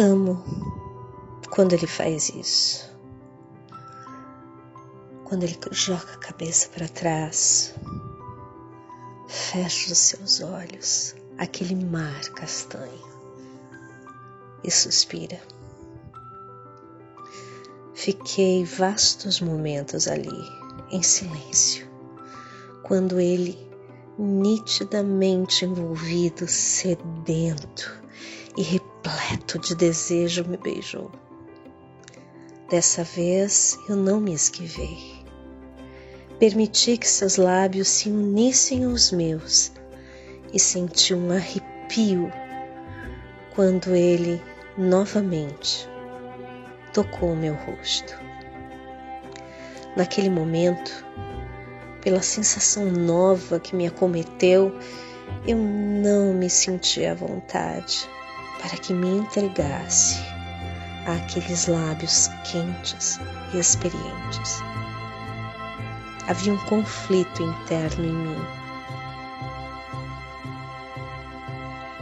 Amo quando ele faz isso. Quando ele joga a cabeça para trás, fecha os seus olhos, aquele mar castanho, e suspira. Fiquei vastos momentos ali, em silêncio, quando ele, nitidamente envolvido, sedento e repleto de desejo, me beijou. Dessa vez eu não me esquivei. Permiti que seus lábios se unissem aos meus e senti um arrepio quando ele novamente tocou meu rosto. Naquele momento, pela sensação nova que me acometeu, eu não me senti à vontade para que me entregasse àqueles lábios quentes e experientes. Havia um conflito interno em mim.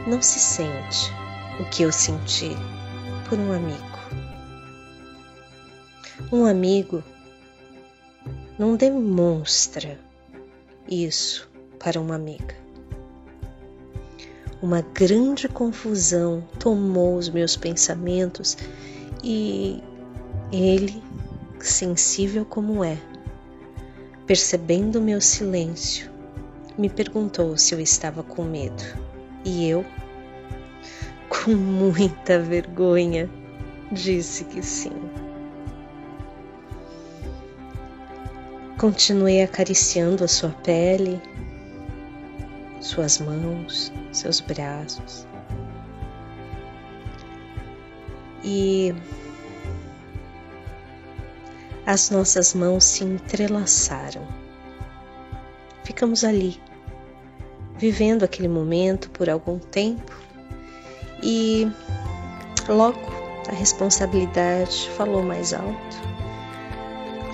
Não se sente o que eu senti por um amigo. Um amigo não demonstra isso para uma amiga. Uma grande confusão tomou os meus pensamentos e ele, sensível como é, percebendo meu silêncio, me perguntou se eu estava com medo. E eu, com muita vergonha, disse que sim. Continuei acariciando a sua pele, suas mãos, seus braços. E as nossas mãos se entrelaçaram. Ficamos ali, vivendo aquele momento por algum tempo e logo a responsabilidade falou mais alto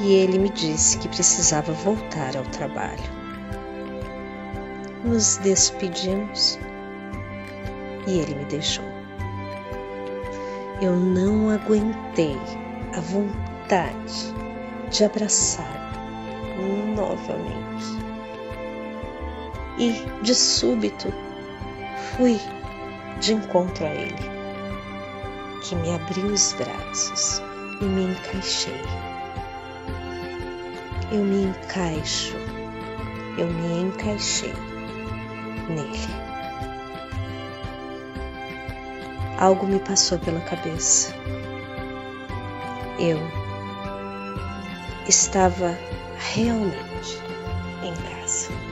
e ele me disse que precisava voltar ao trabalho. Nos despedimos e ele me deixou. Eu não aguentei a vontade de abraçar novamente. E de súbito fui de encontro a ele, que me abriu os braços e me encaixei. Eu me encaixo, eu me encaixei nele. Algo me passou pela cabeça. Eu estava realmente em casa.